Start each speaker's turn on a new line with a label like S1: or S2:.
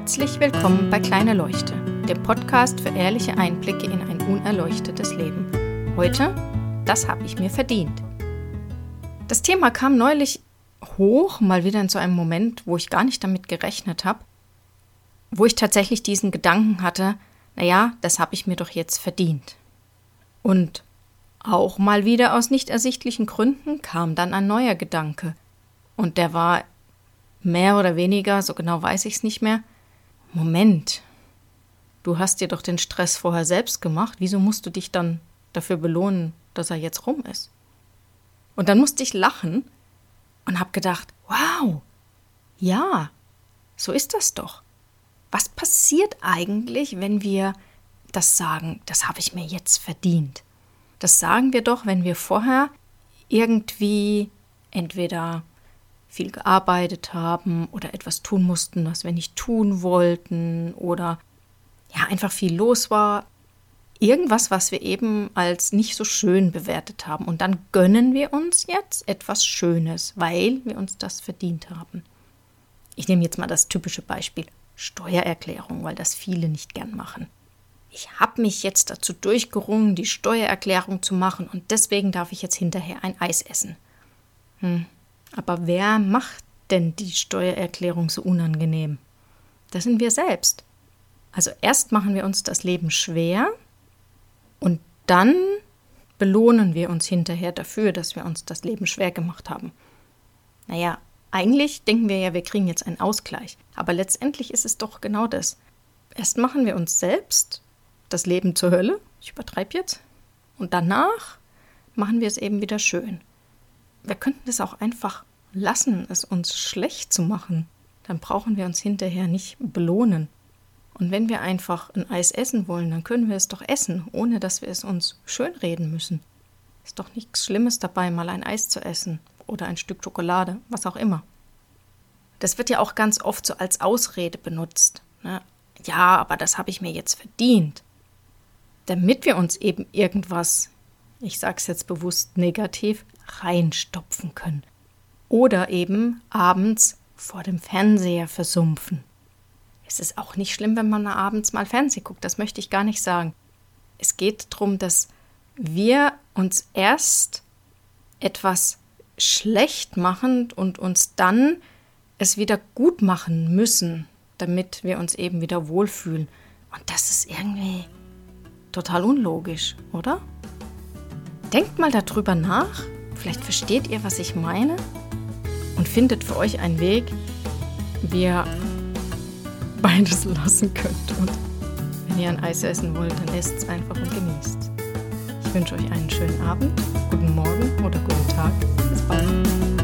S1: Herzlich willkommen bei Kleine Leuchte, dem Podcast für ehrliche Einblicke in ein unerleuchtetes Leben. Heute, das habe ich mir verdient. Das Thema kam neulich hoch, mal wieder in so einem Moment, wo ich gar nicht damit gerechnet habe, wo ich tatsächlich diesen Gedanken hatte, naja, das habe ich mir doch jetzt verdient. Und auch mal wieder aus nicht ersichtlichen Gründen kam dann ein neuer Gedanke. Und der war mehr oder weniger, so genau weiß ich es nicht mehr, Moment, du hast dir doch den Stress vorher selbst gemacht, wieso musst du dich dann dafür belohnen, dass er jetzt rum ist? Und dann musste ich lachen und habe gedacht, wow, ja, so ist das doch. Was passiert eigentlich, wenn wir das sagen, das habe ich mir jetzt verdient? Das sagen wir doch, wenn wir vorher irgendwie entweder viel gearbeitet haben oder etwas tun mussten, was wir nicht tun wollten oder ja, einfach viel los war. Irgendwas, was wir eben als nicht so schön bewertet haben. Und dann gönnen wir uns jetzt etwas Schönes, weil wir uns das verdient haben. Ich nehme jetzt mal das typische Beispiel Steuererklärung, weil das viele nicht gern machen. Ich habe mich jetzt dazu durchgerungen, die Steuererklärung zu machen und deswegen darf ich jetzt hinterher ein Eis essen. Hm, aber wer macht denn die Steuererklärung so unangenehm? Das sind wir selbst. Also erst machen wir uns das Leben schwer und dann belohnen wir uns hinterher dafür, dass wir uns das Leben schwer gemacht haben. Naja, eigentlich denken wir ja, wir kriegen jetzt einen Ausgleich. Aber letztendlich ist es doch genau das. Erst machen wir uns selbst das Leben zur Hölle, ich übertreibe jetzt, und danach machen wir es eben wieder schön wir könnten es auch einfach lassen, es uns schlecht zu machen. Dann brauchen wir uns hinterher nicht belohnen. Und wenn wir einfach ein Eis essen wollen, dann können wir es doch essen, ohne dass wir es uns schönreden müssen. Ist doch nichts Schlimmes dabei, mal ein Eis zu essen oder ein Stück Schokolade, was auch immer. Das wird ja auch ganz oft so als Ausrede benutzt. Ne? Ja, aber das habe ich mir jetzt verdient. Damit wir uns eben irgendwas, ich sage es jetzt bewusst negativ, reinstopfen können. Oder eben abends vor dem Fernseher versumpfen. Es ist auch nicht schlimm, wenn man abends mal Fernsehen guckt, das möchte ich gar nicht sagen. Es geht darum, dass wir uns erst etwas schlecht machen und uns dann es wieder gut machen müssen, damit wir uns eben wieder wohlfühlen. Und das ist irgendwie total unlogisch, oder? Denkt mal darüber nach, Vielleicht versteht ihr, was ich meine und findet für euch einen Weg, wie ihr beides lassen könnt. Und wenn ihr ein Eis essen wollt, dann esst es einfach und genießt. Ich wünsche euch einen schönen Abend, guten Morgen oder guten Tag. Bis bald.